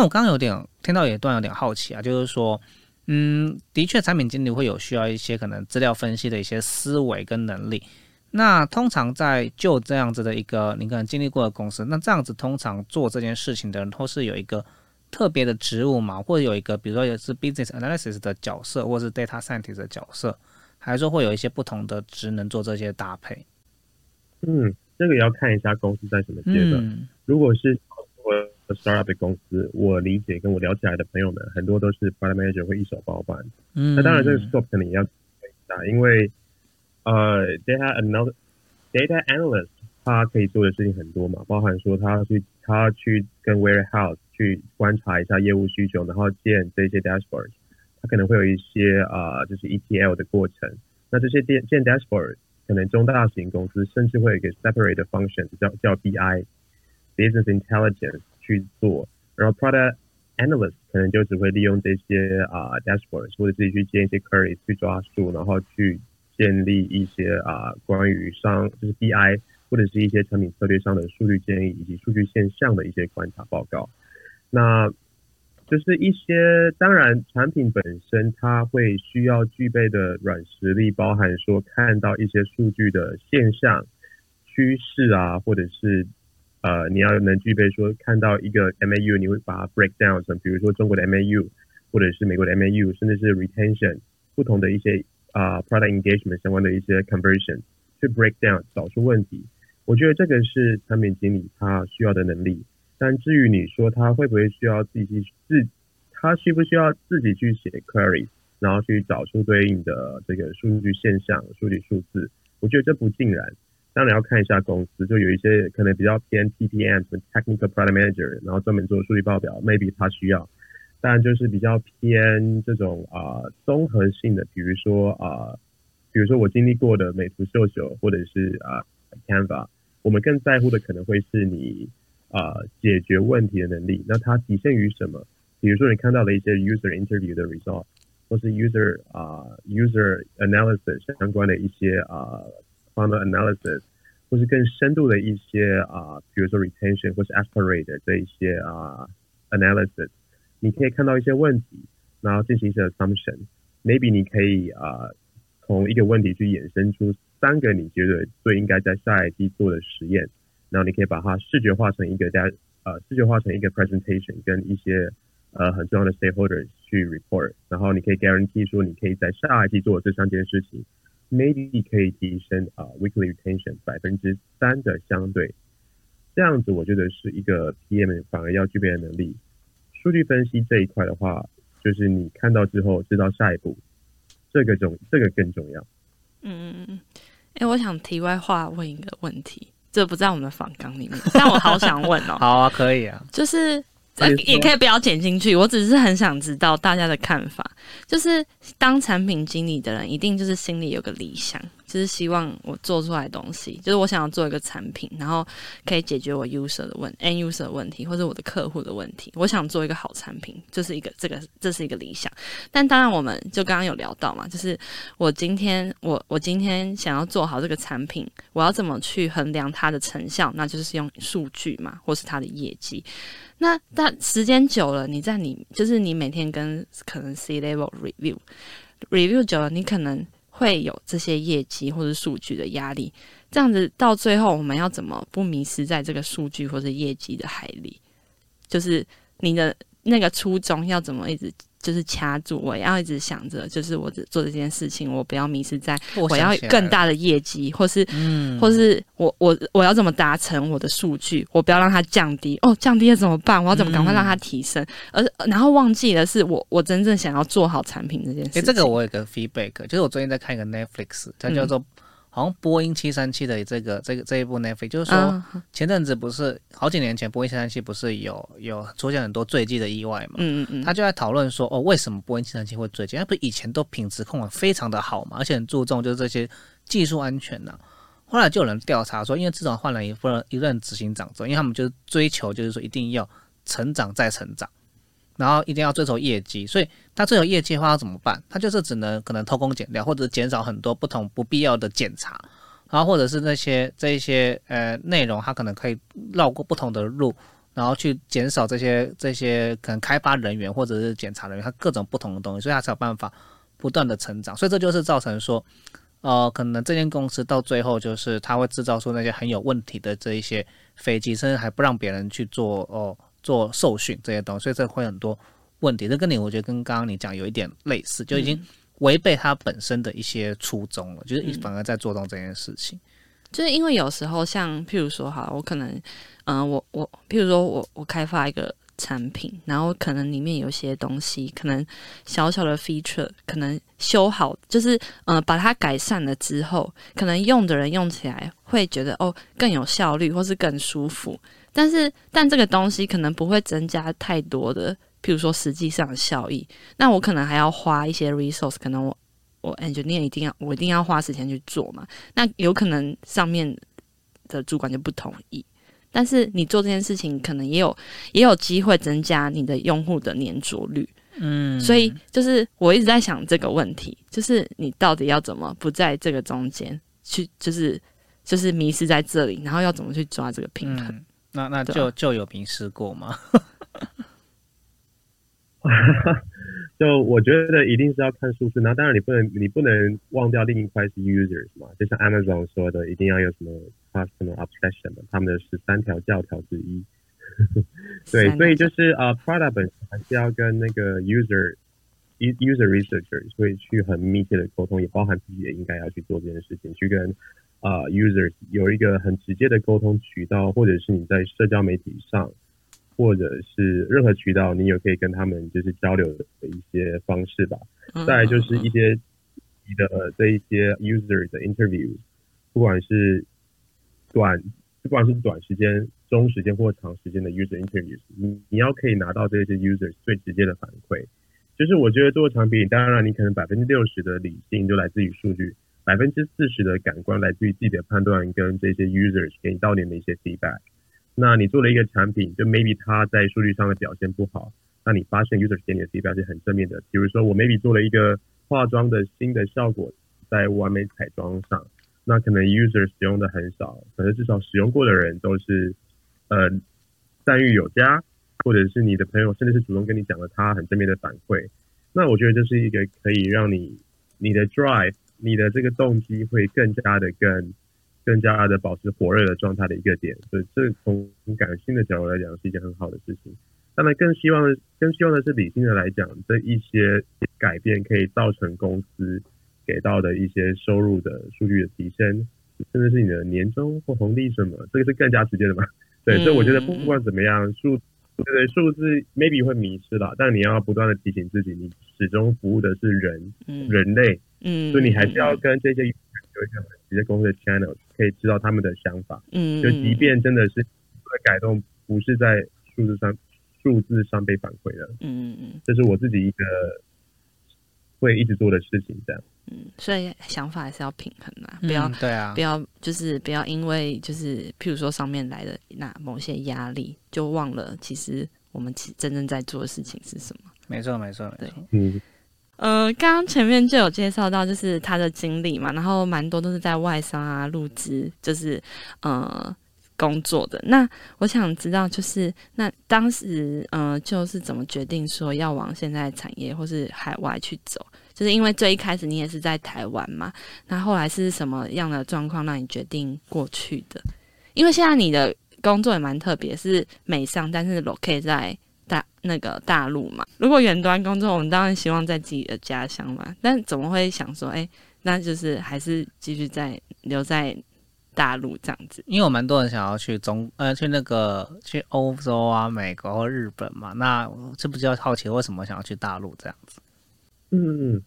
但我刚刚有点听到一段有点好奇啊，就是说，嗯，的确，产品经理会有需要一些可能资料分析的一些思维跟能力。那通常在就这样子的一个你可能经历过的公司，那这样子通常做这件事情的人，都是有一个特别的职务嘛，或者有一个比如说也是 business analysis 的角色，或是 data scientist 的角色，还是说会有一些不同的职能做这些搭配？嗯，这个也要看一下公司在什么阶段。如果是 startup 的公司，我理解跟我聊起来的朋友们，很多都是 product manager 会一手包办。嗯，那当然这个 scope 可能也要大，因为呃 data anal data analyst 他可以做的事情很多嘛，包含说他去他去跟 warehouse 去观察一下业务需求，然后建这些 dashboard，他可能会有一些啊就是 ETL 的过程。那这些建建 dashboard 可能中大型公司甚至会有一个 separate 的 function 叫叫 BI business intelligence。去做，然后 product analyst 可能就只会利用这些啊 dashboards 或者自己去建一些 queries 去抓数，然后去建立一些啊关于商就是 BI 或者是一些产品策略上的数据建议以及数据现象的一些观察报告。那就是一些当然产品本身它会需要具备的软实力，包含说看到一些数据的现象趋势啊，或者是。呃，你要能具备说看到一个 MAU，你会把它 break down 成，比如说中国的 MAU，或者是美国的 MAU，甚至是 retention 不同的一些啊 product engagement 相关的一些 conversion，去 break down 找出问题。我觉得这个是产品经理他需要的能力。但至于你说他会不会需要自己自，他需不需要自己去写 query，然后去找出对应的这个数据现象、数据数字，我觉得这不尽然。当然要看一下公司，就有一些可能比较偏 TPM，什么 Technical Product Manager，然后专门做数据报表，maybe 他需要。当然就是比较偏这种啊综合性的，比如说啊，比如说我经历过的美图秀秀或者是啊 Canva，我们更在乎的可能会是你啊解决问题的能力。那它体现于什么？比如说你看到了一些 User Interview 的 result，或是 User 啊 User Analysis 相关的一些啊。Funnel analysis，或是更深度的一些啊，比如说 retention 或是 aspirate 的这一些啊 analysis，你可以看到一些问题，然后进行一些 assumption。Maybe 你可以啊，从一个问题去衍生出三个你觉得最应该在下一季做的实验，然后你可以把它视觉化成一个在呃视觉化成一个 presentation，跟一些呃很重要的 stakeholders 去 report，然后你可以 guarantee 说你可以在下一季做这三件事情。Maybe 可以提升啊 weekly retention 百分之三的相对，这样子我觉得是一个 PM 反而要具备的能力。数据分析这一块的话，就是你看到之后知道下一步，这个重这个更重要。嗯嗯嗯。哎，我想题外话问一个问题，这不在我们的访纲里面，但我好想问哦。好啊，可以啊。就是。也可以不要剪进去，我只是很想知道大家的看法。就是当产品经理的人，一定就是心里有个理想。就是希望我做出来东西，就是我想要做一个产品，然后可以解决我 user 的问 end user 的问题，或者我的客户的问题。我想做一个好产品，就是一个这个这是一个理想。但当然，我们就刚刚有聊到嘛，就是我今天我我今天想要做好这个产品，我要怎么去衡量它的成效？那就是用数据嘛，或是它的业绩。那但时间久了，你在你就是你每天跟可能 C level review review 久了，你可能。会有这些业绩或者数据的压力，这样子到最后我们要怎么不迷失在这个数据或者业绩的海里？就是你的那个初衷要怎么一直就是掐住，我要一直想着，就是我做这件事情，我不要迷失在我要更大的业绩，或是，嗯或是我我我要怎么达成我的数据，我不要让它降低。哦，降低了怎么办？我要怎么赶快让它提升？而然后忘记了是，我我真正想要做好产品这件事。哎，这个我有个 feedback，就是我最近在看一个 Netflix，它叫做。好像波音七三七的这个这个这一部 Netflix，就是说前阵子不是好几年前波音七三七不是有有出现很多坠机的意外嘛？嗯嗯嗯，他就在讨论说哦，为什么波音七三七会坠机？那不是以前都品质控管非常的好嘛，而且很注重就是这些技术安全呢。后来就有人调查说，因为自从换了一份一任执行长之后，因为他们就是追求就是说一定要成长再成长。然后一定要追求业绩，所以他追求业绩的话怎么办？他就是只能可能偷工减料，或者减少很多不同不必要的检查，然后或者是那些这一些呃内容，他可能可以绕过不同的路，然后去减少这些这些可能开发人员或者是检查人员，他各种不同的东西，所以他才有办法不断的成长。所以这就是造成说，呃，可能这间公司到最后就是他会制造出那些很有问题的这一些飞机，甚至还不让别人去做哦。做受训这些东西，所以这会很多问题。这跟你我觉得跟刚刚你讲有一点类似，就已经违背他本身的一些初衷了，就是反而在做到这件事情。就是因为有时候像譬如说，哈，我可能，嗯，我我譬如说我我开发一个产品，然后可能里面有些东西，可能小小的 feature，可能修好，就是呃把它改善了之后，可能用的人用起来会觉得哦更有效率，或是更舒服。但是，但这个东西可能不会增加太多的，譬如说实际上的效益。那我可能还要花一些 resource，可能我我 engineer 一定要我一定要花时间去做嘛。那有可能上面的主管就不同意。但是你做这件事情，可能也有也有机会增加你的用户的粘着率。嗯，所以就是我一直在想这个问题，就是你到底要怎么不在这个中间去，就是就是迷失在这里，然后要怎么去抓这个平衡？那那就就有迷失过吗？就我觉得一定是要看数字，那当然你不能你不能忘掉另一块是 users 嘛，就像 Amazon 说的，一定要有什么 customer obsession 嘛，他们的十三条教条之一。对，所以就是啊，product 本身还是要跟那个 user user researcher 所以去很密切的沟通，也包含自己也应该要去做这件事情，去跟。啊，users 有一个很直接的沟通渠道，或者是你在社交媒体上，或者是任何渠道，你有可以跟他们就是交流的一些方式吧。再就是一些你的这一些 user 的 interview，不管是短，不管是短时间、中时间或长时间的 user interviews，你你要可以拿到这些 users 最直接的反馈。就是我觉得做产品，当然你可能百分之六十的理性就来自于数据。百分之四十的感官来自于自己的判断跟这些 users 给你到年的一些 feedback。那你做了一个产品，就 maybe 它在数据上的表现不好，那你发现 users 给你的 feedback 是很正面的。比如说我 maybe 做了一个化妆的新的效果在完美彩妆上，那可能 user 使用的很少，可能至少使用过的人都是呃赞誉有加，或者是你的朋友甚至是主动跟你讲了他很正面的反馈。那我觉得这是一个可以让你你的 drive。你的这个动机会更加的更更加的保持火热的状态的一个点，所以这从感性的角度来讲是一件很好的事情。当然，更希望更希望的是理性的来讲，这一些改变可以造成公司给到的一些收入的数据的提升，甚至是你的年终或红利什么，这个是更加直接的嘛？对，所以我觉得不管怎么样，数对数字 maybe 会迷失了，但你要不断的提醒自己，你始终服务的是人，人类。嗯，所以你还是要跟这些有一个直接公司的 channel，可以知道他们的想法。嗯，就即便真的是改动不是在数字上数字上被反馈的，嗯嗯嗯，这是我自己一个会一直做的事情，这样。嗯，所以想法还是要平衡啊，不要对啊，不要就是不要因为就是譬如说上面来的那某些压力，就忘了其实我们其真正在做的事情是什么。没错，没错，没错，嗯。呃，刚刚前面就有介绍到，就是他的经历嘛，然后蛮多都是在外商啊入资，就是呃工作的。那我想知道，就是那当时呃，就是怎么决定说要往现在产业或是海外去走？就是因为最一开始你也是在台湾嘛，那后来是什么样的状况让你决定过去的？因为现在你的工作也蛮特别，是美商，但是 locate 在大那个大陆嘛。如果远端工作，我们当然希望在自己的家乡嘛。但怎么会想说，哎，那就是还是继续在留在大陆这样子？因为我蛮多人想要去中呃去那个去欧洲啊、美国或日本嘛。那这不就好奇为什么想要去大陆这样子？嗯嗯。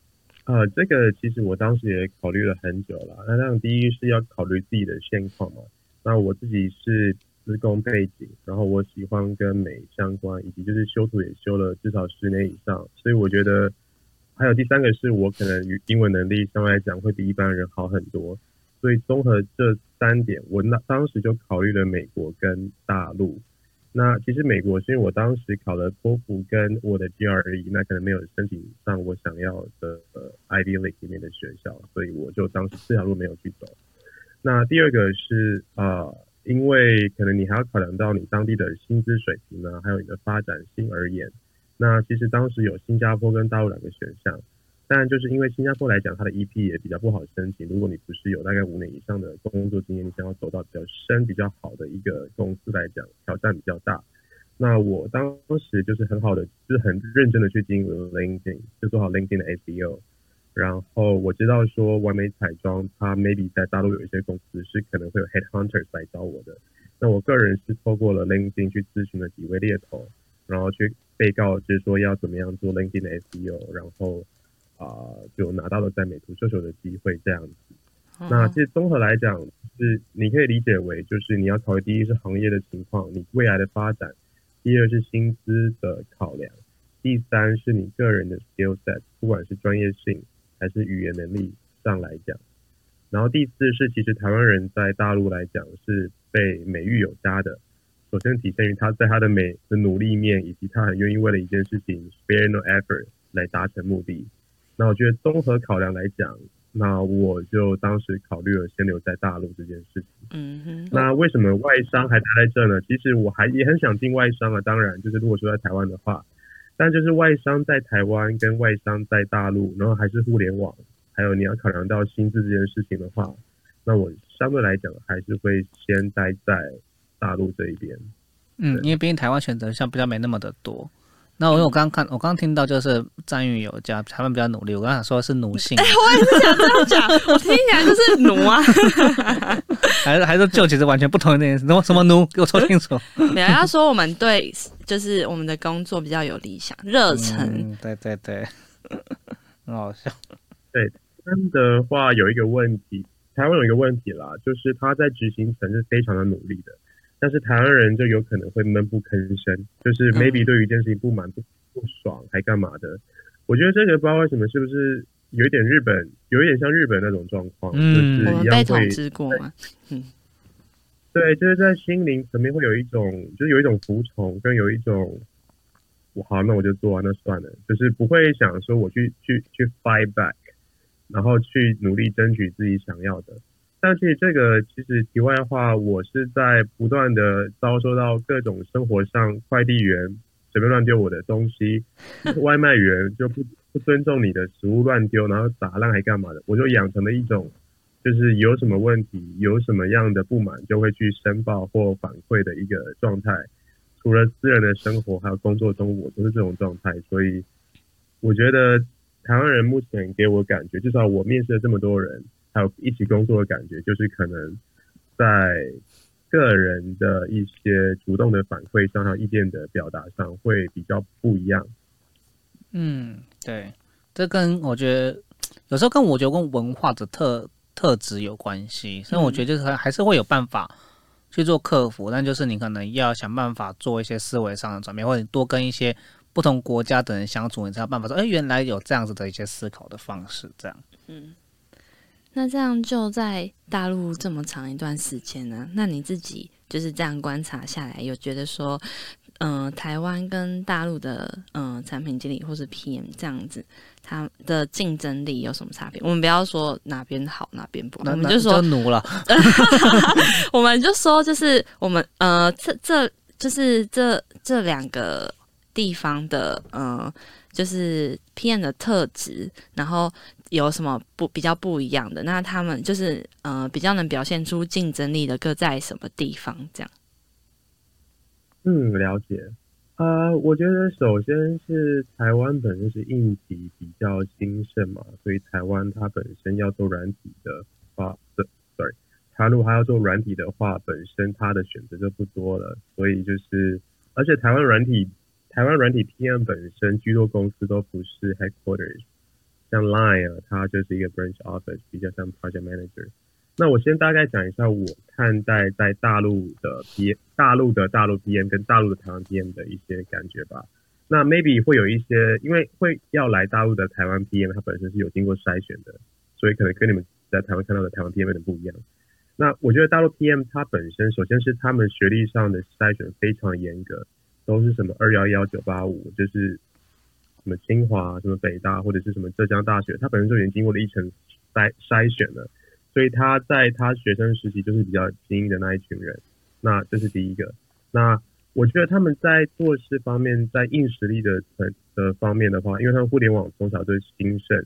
呃，这个其实我当时也考虑了很久了。那当然，第一是要考虑自己的现况嘛。那我自己是施工背景，然后我喜欢跟美相关，以及就是修图也修了至少十年以上，所以我觉得还有第三个是我可能英文能力相对来讲会比一般人好很多。所以综合这三点，我那当时就考虑了美国跟大陆。那其实美国是因为我当时考了托福跟我的 GRE，那可能没有申请上我想要的呃 Ivy League 里面的学校，所以我就当时这条路没有去走。那第二个是啊，因为可能你还要考量到你当地的薪资水平呢，还有你的发展性而言。那其实当时有新加坡跟大陆两个选项。但就是因为新加坡来讲，它的 EP 也比较不好申请。如果你不是有大概五年以上的工作经验，你想要走到比较深、比较好的一个公司来讲，挑战比较大。那我当时就是很好的，就是很认真的去经营 LinkedIn，就做好 LinkedIn 的 SEO。然后我知道说完美彩妆，它 maybe 在大陆有一些公司是可能会有 headhunters 来找我的。那我个人是透过了 LinkedIn 去咨询了几位猎头，然后去被告知说要怎么样做 LinkedIn 的 SEO，然后。啊，就拿到了在美图秀秀的机会这样子。那其实综合来讲，是你可以理解为，就是你要考虑第一是行业的情况，你未来的发展；第二是薪资的考量；第三是你个人的 skill set，不管是专业性还是语言能力上来讲。然后第四是，其实台湾人在大陆来讲是被美誉有加的。首先体现于他在他的美的努力面，以及他很愿意为了一件事情 spare no effort 来达成目的。那我觉得综合考量来讲，那我就当时考虑了先留在大陆这件事情。嗯哼。那为什么外商还待在这呢？其实我还也很想进外商啊。当然，就是如果说在台湾的话，但就是外商在台湾跟外商在大陆，然后还是互联网，还有你要考量到薪资这件事情的话，那我相对来讲还是会先待在大陆这一边。嗯，因为毕竟台湾选择项比较没那么的多。那我我刚刚看，我刚刚听到就是赞誉有加，他们比较努力。我刚想说是奴性，哎，我也是想这样讲，我听起来就是奴啊，还是还是就其实完全不同的那件事。什么什么奴？给我说清楚。没有，要说我们对，就是我们的工作比较有理想、热忱。对对对，很好笑。对，真的话有一个问题，台湾有一个问题啦，就是他在执行层是非常的努力的。但是台湾人就有可能会闷不吭声，就是 maybe 对于一件事情不满不不爽还干嘛的？我觉得这个不知道为什么，是不是有一点日本，有一点像日本那种状况，就是一样会。嗯，对，就是在心灵层面会有一种，就是有一种服从，跟有一种，我好，那我就做，那算了，就是不会想说我去去去 fight back，然后去努力争取自己想要的。但是这个其实题外话，我是在不断的遭受到各种生活上快递员随便乱丢我的东西，外卖员就不不尊重你的食物乱丢，然后砸烂还干嘛的，我就养成了一种，就是有什么问题，有什么样的不满，就会去申报或反馈的一个状态。除了私人的生活，还有工作中，我都是这种状态。所以我觉得台湾人目前给我感觉，至少我面试了这么多人。还有一起工作的感觉，就是可能在个人的一些主动的反馈上，还有意见的表达上，会比较不一样。嗯，对，这跟我觉得有时候跟我觉得跟文化的特特质有关系，所以我觉得就是还是会有办法去做克服，但就是你可能要想办法做一些思维上的转变，或者多跟一些不同国家的人相处，你才有办法说，哎，原来有这样子的一些思考的方式，这样，嗯。那这样就在大陆这么长一段时间呢？那你自己就是这样观察下来，有觉得说，嗯，台湾跟大陆的嗯产品经理或是 PM 这样子，它的竞争力有什么差别？我们不要说哪边好哪边不好，我们就说奴了，我们就说就是我们呃，这这就是这这两个地方的嗯，就是 PM 的特质，然后。有什么不比较不一样的？那他们就是呃比较能表现出竞争力的各在什么地方？这样。嗯，了解。呃，我觉得首先是台湾本身是硬体比较兴盛嘛，所以台湾它本身要做软体的话，对，sorry，它如果还要做软体的话，本身它的选择就不多了。所以就是，而且台湾软体，台湾软体 PM 本身居多公司都不是 headquarters，像 Line 啊，它就是一个 branch office，比较像 project manager。那我先大概讲一下我看待在大陆的 P 大陆的大陆 PM 跟大陆的台湾 PM 的一些感觉吧。那 maybe 会有一些，因为会要来大陆的台湾 PM，它本身是有经过筛选的，所以可能跟你们在台湾看到的台湾 PM 有点不一样。那我觉得大陆 PM 它本身，首先是他们学历上的筛选非常严格，都是什么二幺幺九八五，就是什么清华、什么北大或者是什么浙江大学，他本身就已经经过了一层筛筛选了。所以他在他学生时期就是比较精英的那一群人，那这是第一个。那我觉得他们在做事方面，在硬实力的的方面的话，因为他们互联网从小就兴盛，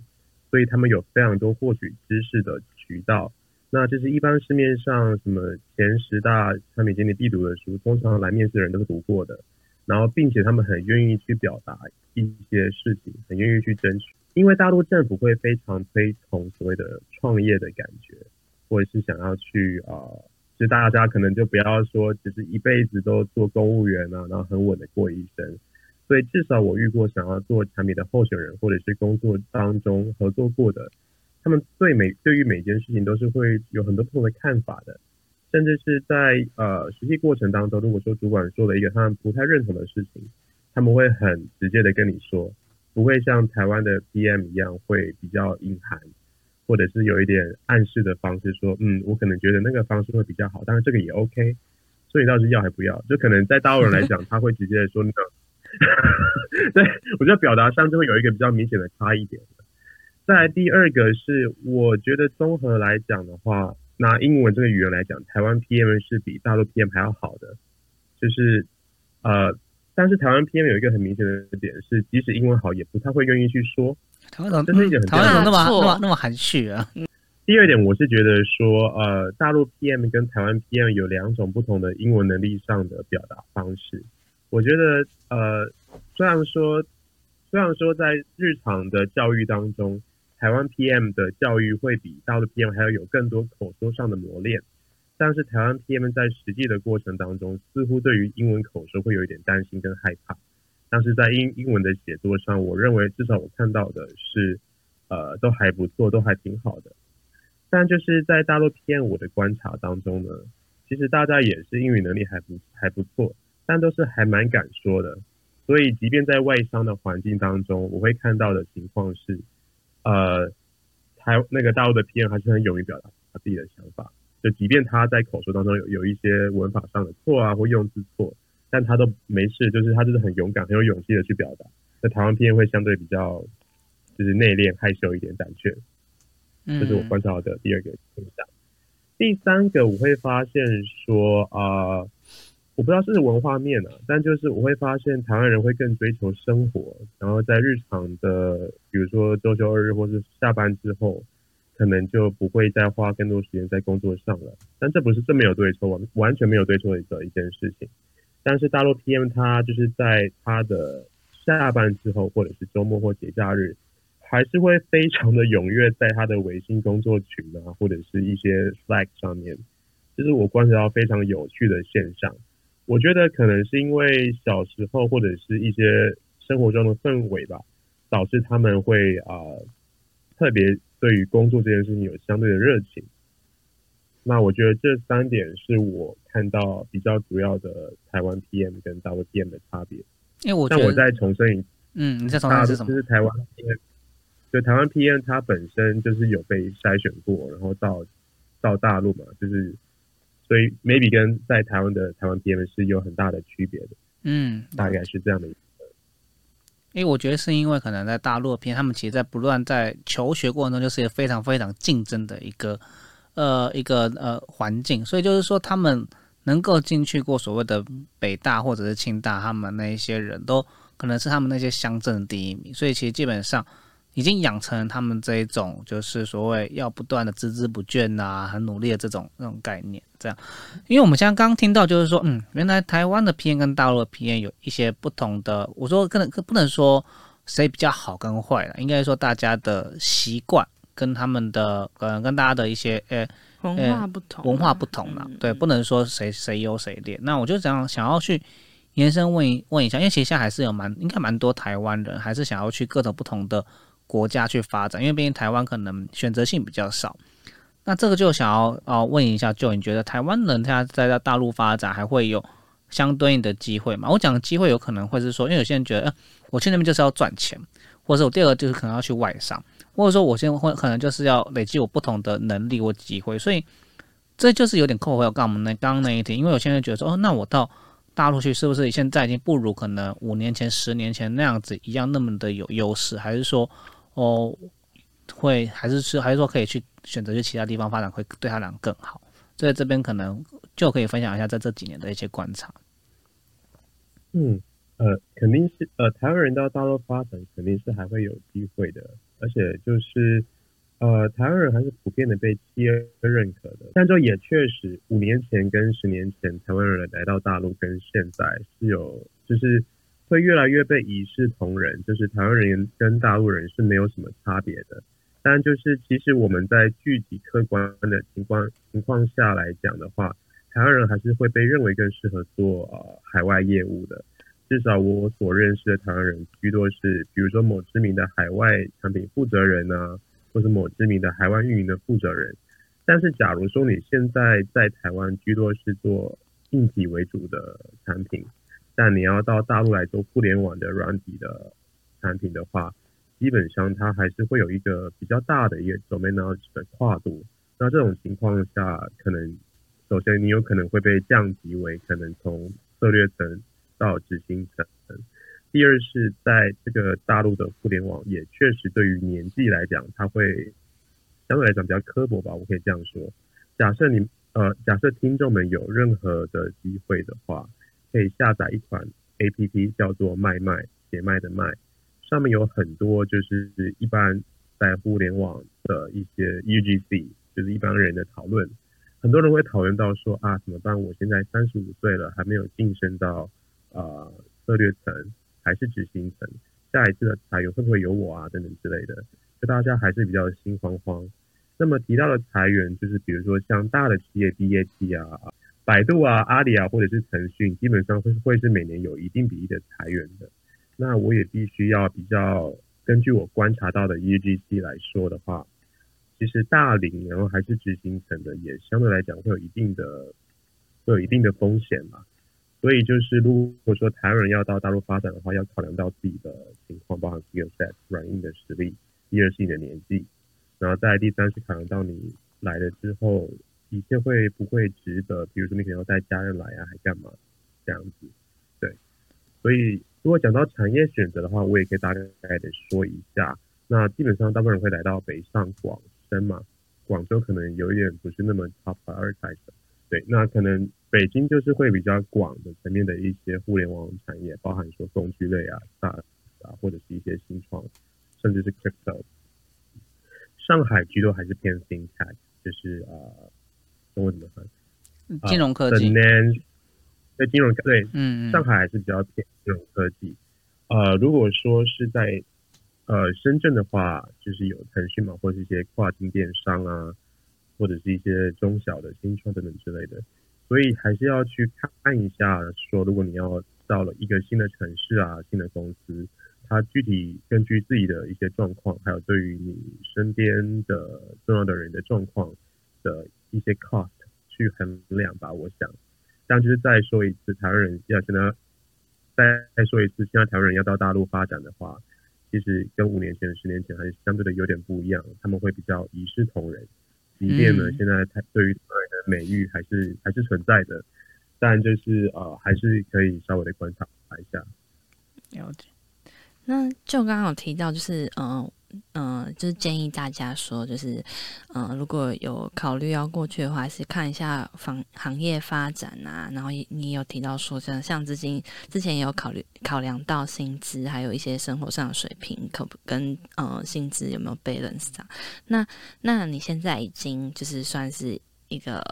所以他们有非常多获取知识的渠道。那就是一般市面上什么前十大产品经理必读的书，通常来面试的人都是读过的。然后，并且他们很愿意去表达一些事情，很愿意去争取。因为大陆政府会非常推崇所谓的创业的感觉，或者是想要去啊，就大家可能就不要说只是一辈子都做公务员啊，然后很稳的过一生。所以至少我遇过想要做产品的候选人，或者是工作当中合作过的，他们对每对于每件事情都是会有很多不同的看法的，甚至是在呃实际过程当中，如果说主管说了一个他们不太认同的事情，他们会很直接的跟你说。不会像台湾的 PM 一样会比较隐含，或者是有一点暗示的方式，说嗯，我可能觉得那个方式会比较好，但是这个也 OK。所以到底要还不要？就可能在大陆人来讲，他会直接的说那个。对我觉得表达上就会有一个比较明显的差异点。再第二个是，我觉得综合来讲的话，拿英文这个语言来讲，台湾 PM 是比大陆 PM 还要好的，就是呃。但是台湾 PM 有一个很明显的点是，即使英文好，也不太会愿意去说。台湾怎么？台湾怎么那么那么那么含蓄啊？第二点，我是觉得说，呃，大陆 PM 跟台湾 PM 有两种不同的英文能力上的表达方式。我觉得，呃，虽然说，虽然说在日常的教育当中，台湾 PM 的教育会比大陆 PM 还要有更多口说上的磨练。但是台湾 PM 在实际的过程当中，似乎对于英文口说会有一点担心跟害怕。但是在英英文的写作上，我认为至少我看到的是，呃，都还不错，都还挺好的。但就是在大陆 PM 我的观察当中呢，其实大家也是英语能力还不还不错，但都是还蛮敢说的。所以即便在外商的环境当中，我会看到的情况是，呃，台那个大陆的 PM 还是很勇于表达他自己的想法。就即便他在口说当中有有一些文法上的错啊，或用字错，但他都没事，就是他就是很勇敢、很有勇气的去表达。在台湾片会相对比较就是内敛、害羞一点、胆怯，这是我观察到的第二个现象。第三个我会发现说啊，我不知道是文化面啊，但就是我会发现台湾人会更追求生活，然后在日常的，比如说周休二日或是下班之后。可能就不会再花更多时间在工作上了，但这不是这没有对错，完完全没有对错的一件事情。但是大陆 PM 他就是在他的下班之后，或者是周末或节假日，还是会非常的踊跃在他的微信工作群啊，或者是一些 Slack 上面，这是我观察到非常有趣的现象。我觉得可能是因为小时候或者是一些生活中的氛围吧，导致他们会啊特别。对于工作这件事情有相对的热情，那我觉得这三点是我看到比较主要的台湾 PM 跟大陆 PM 的差别。因为我那我再重申一，嗯，你再重申是什么？就是台湾 PM，就台湾 PM 它本身就是有被筛选过，然后到到大陆嘛，就是所以 maybe 跟在台湾的台湾 PM 是有很大的区别的。嗯，大概是这样的。因为我觉得是因为可能在大陆片，他们其实，在不断在求学过程中，就是一个非常非常竞争的一个呃一个呃环境，所以就是说他们能够进去过所谓的北大或者是清大，他们那一些人都可能是他们那些乡镇第一名，所以其实基本上已经养成他们这一种就是所谓要不断的孜孜不倦啊，很努力的这种那种概念。这样，因为我们现在刚刚听到就是说，嗯，原来台湾的 PM 跟大陆的 PM 有一些不同的。我说可能不能说谁比较好跟坏了，应该说大家的习惯跟他们的呃跟大家的一些呃文化不同，文化不同了。对，不能说谁谁优谁劣。那我就想想要去延伸问一问一下，因为其实现在还是有蛮应该蛮多台湾人还是想要去各种不同的国家去发展，因为毕竟台湾可能选择性比较少。那这个就想要哦问一下，就你觉得台湾人他在大陆发展还会有相对应的机会吗？我讲的机会有可能会是说，因为有些人觉得，呃我去那边就是要赚钱，或者我第二个就是可能要去外商，或者说我现在会可能就是要累积我不同的能力或机会，所以这就是有点扣回我刚我们那刚刚那一题，因为有些人觉得说，哦，那我到大陆去是不是现在已经不如可能五年前、十年前那样子一样那么的有优势，还是说，哦？会还是是还是说可以去选择去其他地方发展，会对他俩更好。所以这边可能就可以分享一下在这几年的一些观察。嗯，呃，肯定是呃，台湾人到大陆发展肯定是还会有机会的，而且就是呃，台湾人还是普遍的被企业认可的。但这也确实，五年前跟十年前台湾人来到大陆跟现在是有就是会越来越被一视同仁，就是台湾人跟大陆人是没有什么差别的。但就是，其实我们在具体客观的情况情况下来讲的话，台湾人还是会被认为更适合做呃海外业务的。至少我所认识的台湾人，居多是比如说某知名的海外产品负责人啊，或者某知名的海外运营的负责人。但是，假如说你现在在台湾居多是做硬体为主的产品，但你要到大陆来做互联网的软体的产品的话，基本上它还是会有一个比较大的一个 domain knowledge 的跨度。那这种情况下，可能首先你有可能会被降级为可能从策略层到执行层。第二是在这个大陆的互联网也确实对于年纪来讲，它会相对来讲比较刻薄吧，我可以这样说。假设你呃，假设听众们有任何的机会的话，可以下载一款 A P P 叫做卖卖，写卖的卖。上面有很多就是一般在互联网的一些 UGC，就是一般人的讨论。很多人会讨论到说啊，怎么办？我现在三十五岁了，还没有晋升到啊策略层，还是执行层，下一次的裁员会不会有我啊？等等之类的，就大家还是比较心慌慌。那么提到的裁员，就是比如说像大的企业 BAT 啊、百度啊、阿里啊，或者是腾讯，基本上会会是每年有一定比例的裁员的。那我也必须要比较根据我观察到的 EGC 来说的话，其实大龄然后还是执行层的，也相对来讲会有一定的会有一定的风险嘛。所以就是如果说台湾人要到大陆发展的话，要考量到自己的情况，包含 skill set 软硬的实力，第二是你的年纪，然后再第三是考量到你来了之后，一切会不会值得？比如说你可能要带家人来啊，还干嘛这样子？对，所以。如果讲到产业选择的话，我也可以大概的说一下。那基本上大部分人会来到北上广深嘛，广州可能有一点不是那么 top priority 的。对，那可能北京就是会比较广的层面的一些互联网产业，包含说工具类啊、大啊，或者是一些新创，甚至是 crypto。上海居多还是偏 fintech，就是呃，中文怎么翻？金融科技。在金融对，嗯，上海还是比较偏金融科技。呃，如果说是在呃深圳的话，就是有腾讯嘛，或者是一些跨境电商啊，或者是一些中小的新创等等之类的。所以还是要去看一下，说如果你要到了一个新的城市啊，新的公司，它具体根据自己的一些状况，还有对于你身边的重要的人的状况的一些 cost 去衡量吧，我想。但就是再说一次，台湾人要现在再再说一次，现在台湾人要到大陆发展的话，其实跟五年前、十年前还是相对的有点不一样。他们会比较一视同仁，即便呢现在台对于台湾人的美誉还是还是存在的，但就是呃还是可以稍微的观察一下。了解。那就刚刚有提到，就是嗯，就是建议大家说，就是嗯，如果有考虑要过去的话，是看一下房行业发展啊。然后你有提到说，像像资金之前也有考虑考量到薪资，还有一些生活上的水平，可不跟嗯薪资有没有 balance 上？那那你现在已经就是算是一个。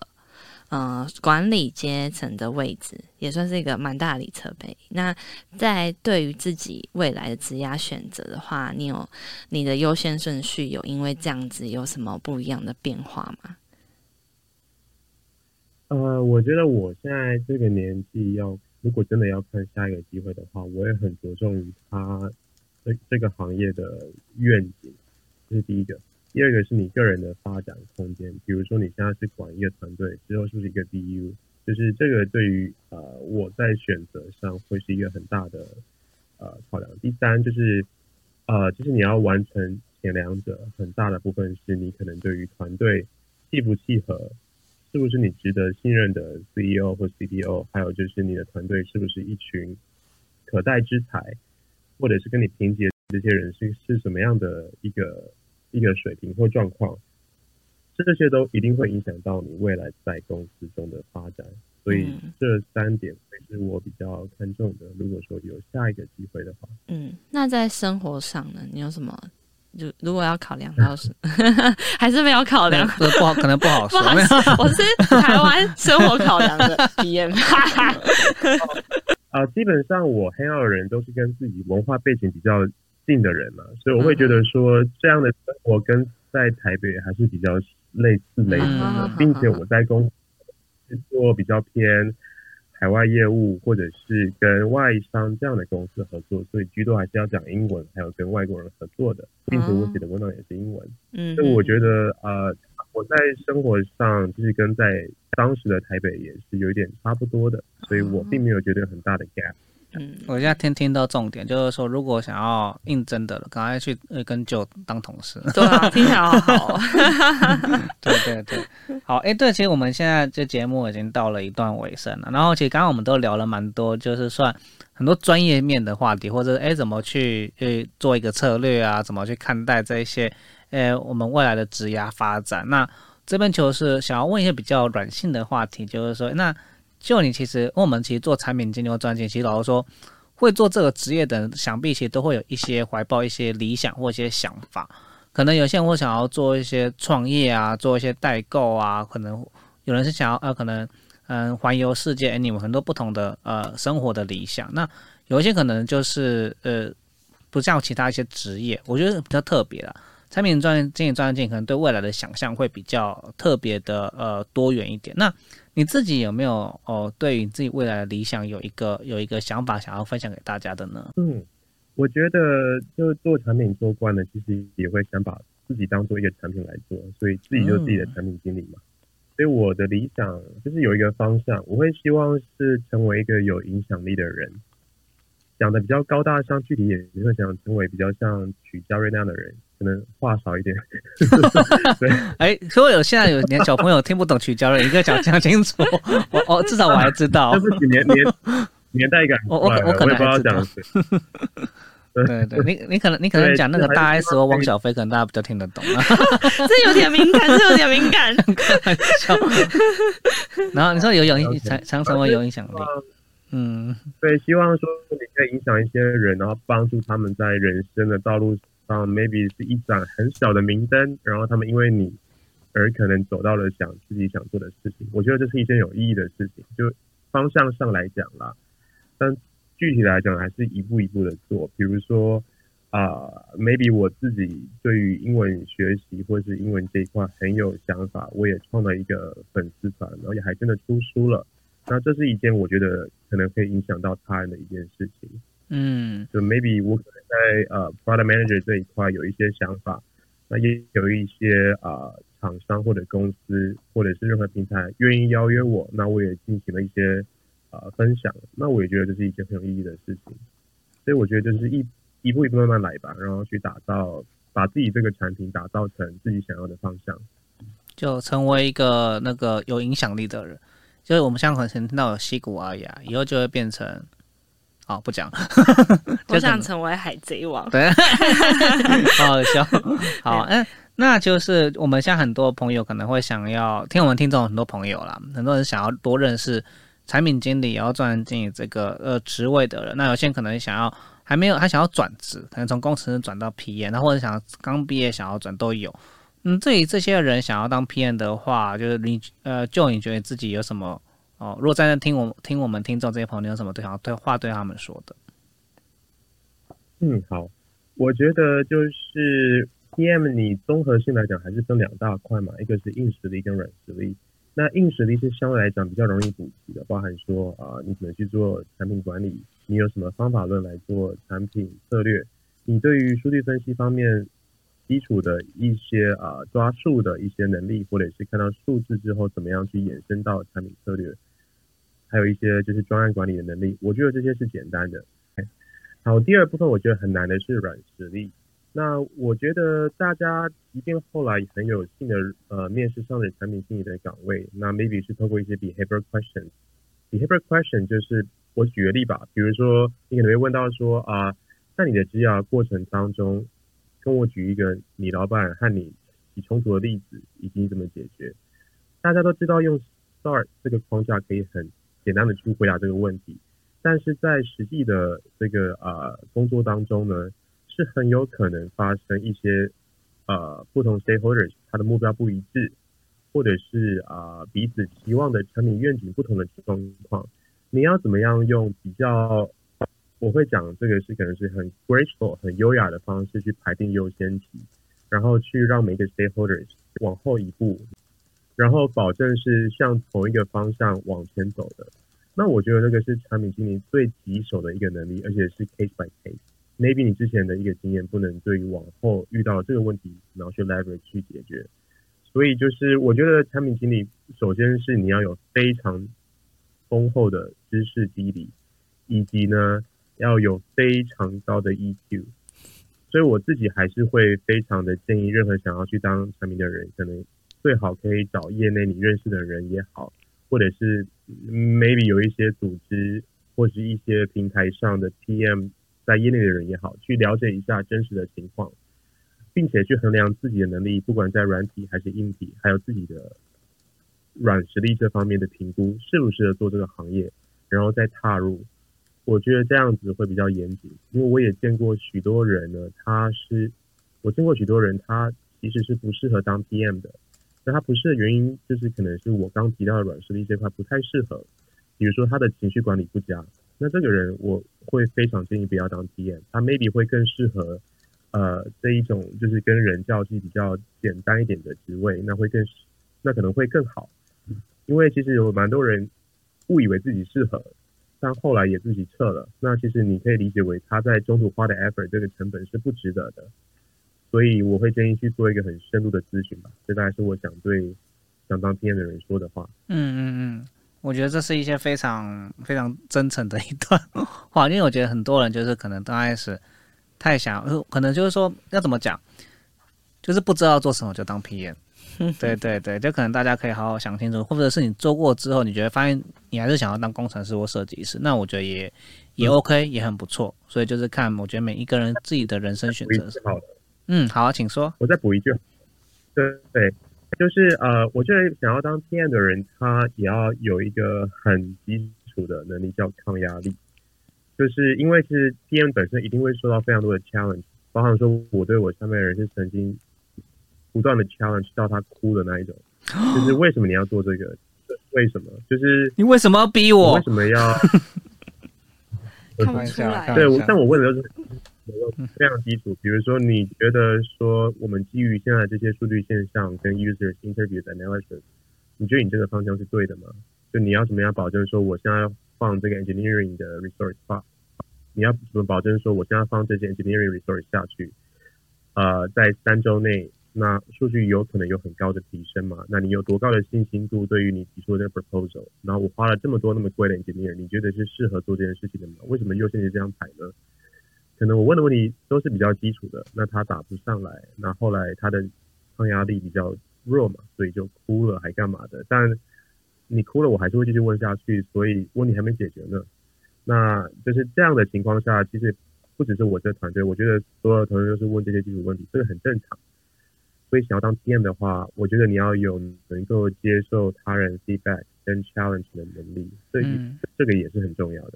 呃，管理阶层的位置也算是一个蛮大的里程碑。那在对于自己未来的职业选择的话，你有你的优先顺序有因为这样子有什么不一样的变化吗？呃，我觉得我现在这个年纪，要如果真的要看下一个机会的话，我也很着重于他这这个行业的愿景，这是第一个。第二个是你个人的发展空间，比如说你现在是管一个团队，之后是不是一个 BU，就是这个对于呃我在选择上会是一个很大的呃考量。第三就是呃就是你要完成前两者，很大的部分是你可能对于团队契不契合，是不是你值得信任的 CEO 或 CDO，还有就是你的团队是不是一群可待之才，或者是跟你平级的这些人是是什么样的一个。一个水平或状况，这些都一定会影响到你未来在公司中的发展，所以这三点会是我比较看重的。如果说有下一个机会的话，嗯，那在生活上呢，你有什么？就如果要考量到是，还是没有考量？不好，可能不好说。我是台湾生活考量的 体验。啊，基本上我黑曜的人都是跟自己文化背景比较。近的人嘛，所以我会觉得说，这样的生活跟在台北还是比较类似类似的，并且我在公司做比较偏海外业务或者是跟外商这样的公司合作，所以居多还是要讲英文，还有跟外国人合作的，并且我写的文档也是英文。嗯，所以我觉得呃，我在生活上就是跟在当时的台北也是有一点差不多的，所以我并没有觉得很大的 gap。嗯，我现在听听到重点，就是说，如果想要应征的，赶快去跟舅当同事。对啊，听起来好。对对对，好，哎，对，其实我们现在这节目已经到了一段尾声了。然后，其实刚刚我们都聊了蛮多，就是算很多专业面的话题，或者哎，怎么去呃做一个策略啊，怎么去看待这些呃我们未来的职涯发展。那这边就是想要问一些比较软性的话题，就是说那。就你其实，我们其实做产品经理或专辑，其实老实说，会做这个职业的人，想必其实都会有一些怀抱一些理想或一些想法。可能有些人会想要做一些创业啊，做一些代购啊，可能有人是想要呃，可能嗯环游世界，哎，你们很多不同的呃生活的理想。那有一些可能就是呃，不像其他一些职业，我觉得比较特别的产品专经理、专辑可能对未来的想象会比较特别的呃多元一点。那你自己有没有哦？对于自己未来的理想有一个有一个想法，想要分享给大家的呢？嗯，我觉得就做产品做惯了，其实也会想把自己当做一个产品来做，所以自己就是自己的产品经理嘛。所以我的理想就是有一个方向，我会希望是成为一个有影响力的人。讲的比较高大上，具体也会想成为比较像曲家瑞那样的人。可能话少一点，对，哎，所以有现在有年小朋友听不懂曲交，一个讲讲清楚，我哦，至少我还知道，就是年年年代感，我我我可能不知道讲 对对，你你可能你可能讲那个大 S 和汪小菲，可能大家比较听得懂啊，这有点敏感，这有点敏感，开玩笑。然后你说有有影常常成为有影响力，嗯，对，希望说你可以影响一些人，然后帮助他们在人生的道路。啊，maybe 是一盏很小的明灯，然后他们因为你而可能走到了想自己想做的事情。我觉得这是一件有意义的事情，就方向上来讲啦。但具体来讲，还是一步一步的做。比如说啊，maybe 我自己对于英文学习或是英文这一块很有想法，我也创了一个粉丝团，然后也还真的出书了。那这是一件我觉得可能会影响到他人的一件事情。嗯，就 maybe 我可能在呃 product manager 这一块有一些想法，那也有一些啊厂商或者公司或者是任何平台愿意邀约我，那我也进行了一些啊分享，那我也觉得这是一件很有意义的事情，所以我觉得就是一一步一步慢慢来吧，然后去打造把自己这个产品打造成自己想要的方向，就成为一个那个有影响力的人，就是我们香港曾听到有西谷阿雅，以后就会变成。好，不讲。我想成为海贼王。对，好好笑。好，嗯，那就是我们现在很多朋友可能会想要听我们听众很多朋友啦，很多人想要多认识产品经理，然后专门经理这个呃职位的人。那有些人可能想要还没有，他想要转职，可能从工程师转到 PM，那或者想刚毕业想要转都有。嗯，对于这些人想要当 PM 的话，就是你呃，就你觉得自己有什么？哦，如果在那听我听我们听众这些朋友你有什么对想对话对他们说的？嗯，好，我觉得就是 PM，你综合性来讲还是分两大块嘛，一个是硬实力跟软实力。那硬实力是相对来讲比较容易补齐的，包含说啊，你怎么去做产品管理，你有什么方法论来做产品策略，你对于数据分析方面基础的一些啊抓数的一些能力，或者是看到数字之后怎么样去衍生到产品策略。还有一些就是专案管理的能力，我觉得这些是简单的。好，第二部分我觉得很难的是软实力。那我觉得大家一定后来很有幸的呃面试上的产品经理的岗位，那 maybe 是透过一些 behavior question，behavior question 就是我举个例吧，比如说你可能会问到说啊，在你的职涯过程当中，跟我举一个你老板和你起冲突的例子，以及怎么解决。大家都知道用 Start 这个框架可以很简单的去回答这个问题，但是在实际的这个啊工作当中呢，是很有可能发生一些呃不同 stakeholders 他的目标不一致，或者是啊彼此期望的产品愿景不同的状况。你要怎么样用比较，我会讲这个是可能是很 graceful 很优雅的方式去排定优先级，然后去让每一个 stakeholders 往后一步。然后保证是向同一个方向往前走的，那我觉得那个是产品经理最棘手的一个能力，而且是 case by case。maybe 你之前的一个经验不能对于往后遇到这个问题，然后去 leverage 去解决。所以就是我觉得产品经理首先是你要有非常丰厚的知识基底，以及呢要有非常高的 EQ。所以我自己还是会非常的建议任何想要去当产品的人，可能。最好可以找业内你认识的人也好，或者是 maybe 有一些组织或是一些平台上的 PM 在业内的人也好，去了解一下真实的情况，并且去衡量自己的能力，不管在软体还是硬体，还有自己的软实力这方面的评估，适不适合做这个行业，然后再踏入。我觉得这样子会比较严谨，因为我也见过许多人呢，他是我见过许多人，他其实是不适合当 PM 的。那他不是的原因，就是可能是我刚提到的软实力这块不太适合，比如说他的情绪管理不佳，那这个人我会非常建议不要当 PM，他 maybe 会更适合呃这一种就是跟人交际比较简单一点的职位，那会更那可能会更好，因为其实有蛮多人误以为自己适合，但后来也自己撤了，那其实你可以理解为他在中途花的 effort 这个成本是不值得的。所以我会建议去做一个很深入的咨询吧，这大概是我想对想当 PM 的人说的话。嗯嗯嗯，我觉得这是一些非常非常真诚的一段话，因为我觉得很多人就是可能刚开始太想，可能就是说要怎么讲，就是不知道做什么就当 PM。对对对，就可能大家可以好好想清楚，或者是你做过之后，你觉得发现你还是想要当工程师或设计师，那我觉得也也 OK，也很不错。所以就是看，我觉得每一个人自己的人生选择是好的。嗯，好，请说。我再补一句，对对，就是呃，我觉得想要当 PM 的人，他也要有一个很基础的能力，叫抗压力。就是因为是 PM 本身一定会受到非常多的 challenge，包含说我对我下面的人是曾经不断的 challenge 到他哭的那一种。就是为什么你要做这个？为什么？就是你为什么要逼我？为什么要？看不出来。对，但我问的都是。非常基础，比如说，你觉得说我们基于现在这些数据现象跟 users interview analysis，你觉得你这个方向是对的吗？就你要怎么样保证说我现在要放这个 engineering 的 resource 吧？你要怎么保证说我现在放这些 engineering resource 下去？呃，在三周内，那数据有可能有很高的提升嘛？那你有多高的信心度对于你提出的这个 proposal？然后我花了这么多那么贵的 engineer，你觉得是适合做这件事情的吗？为什么优先级这样排呢？可能我问的问题都是比较基础的，那他答不上来，那后来他的抗压力比较弱嘛，所以就哭了，还干嘛的？但你哭了，我还是会继续问下去，所以问题还没解决呢。那就是这样的情况下，其实不只是我这团队，我觉得所有的团队都是问这些基础问题，这个很正常。所以想要当 PM 的话，我觉得你要有能够接受他人 feedback 跟 challenge 的能力，所以这个也是很重要的。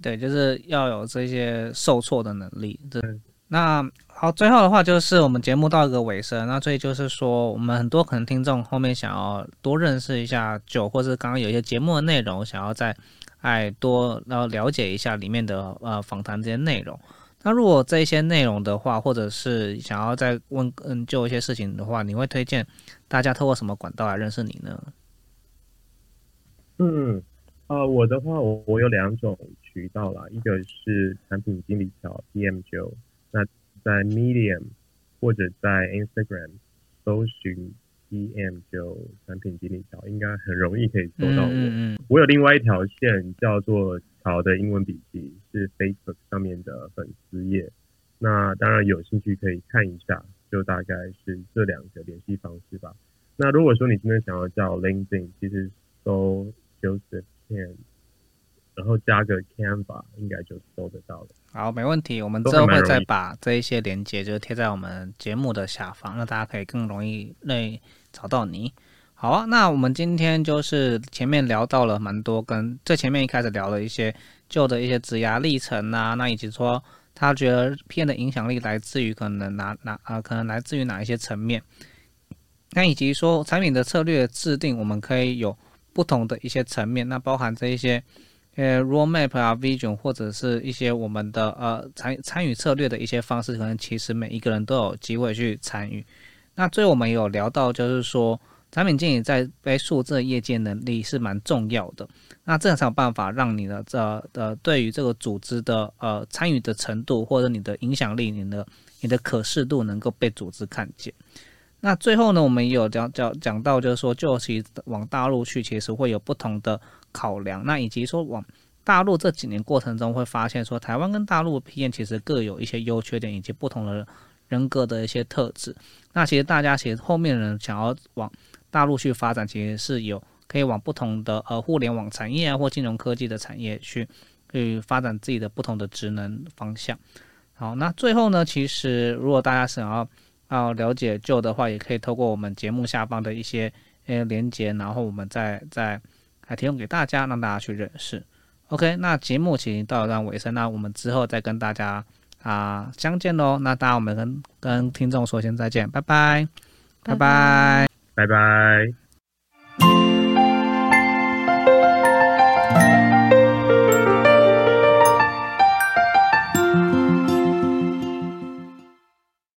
对，就是要有这些受挫的能力。对，那好，最后的话就是我们节目到一个尾声，那所以就是说，我们很多可能听众后面想要多认识一下酒，或者刚刚有一些节目的内容，想要再哎多然后了解一下里面的呃访谈这些内容。那如果这些内容的话，或者是想要再问嗯就一些事情的话，你会推荐大家透过什么管道来认识你呢？嗯，呃，我的话，我我有两种渠道啦，一个是产品经理条 PM 九，那在 Medium 或者在 Instagram 搜寻 PM 就产品经理条，应该很容易可以搜到我嗯。我有另外一条线叫做。好的英文笔记是 Facebook 上面的粉丝页，那当然有兴趣可以看一下，就大概是这两个联系方式吧。那如果说你真的想要叫 LinkedIn，其实搜 Joseph Ken，然后加个 Canva，应该就搜得到了。好，没问题，我们之后会再把这一些连接就是贴在我们节目的下方，那大家可以更容易内找到你。好啊，那我们今天就是前面聊到了蛮多，跟最前面一开始聊了一些旧的一些职涯历程啊，那以及说他觉得片的影响力来自于可能哪哪啊，可能来自于哪一些层面，那以及说产品的策略制定，我们可以有不同的一些层面，那包含这一些呃 roadmap 啊 vision 或者是一些我们的呃参参与策略的一些方式，可能其实每一个人都有机会去参与。那最后我们有聊到就是说。产品经理在背数字业界能力是蛮重要的，那这样才有办法让你的这呃对于这个组织的呃参与的程度或者你的影响力、你的你的可视度能够被组织看见。那最后呢，我们也有讲讲讲到，就是说，就其往大陆去，其实会有不同的考量。那以及说往大陆这几年过程中，会发现说，台湾跟大陆 PM 其实各有一些优缺点，以及不同的人格的一些特质。那其实大家其实后面人想要往大陆去发展其实是有可以往不同的呃互联网产业啊或金融科技的产业去去发展自己的不同的职能方向。好，那最后呢，其实如果大家想要要了解旧的话，也可以透过我们节目下方的一些呃连接，然后我们再再来提供给大家，让大家去认识。OK，那节目其实到了尾声，那我们之后再跟大家啊相见喽。那大家我们跟跟听众说声再见，拜拜，拜拜。拜拜。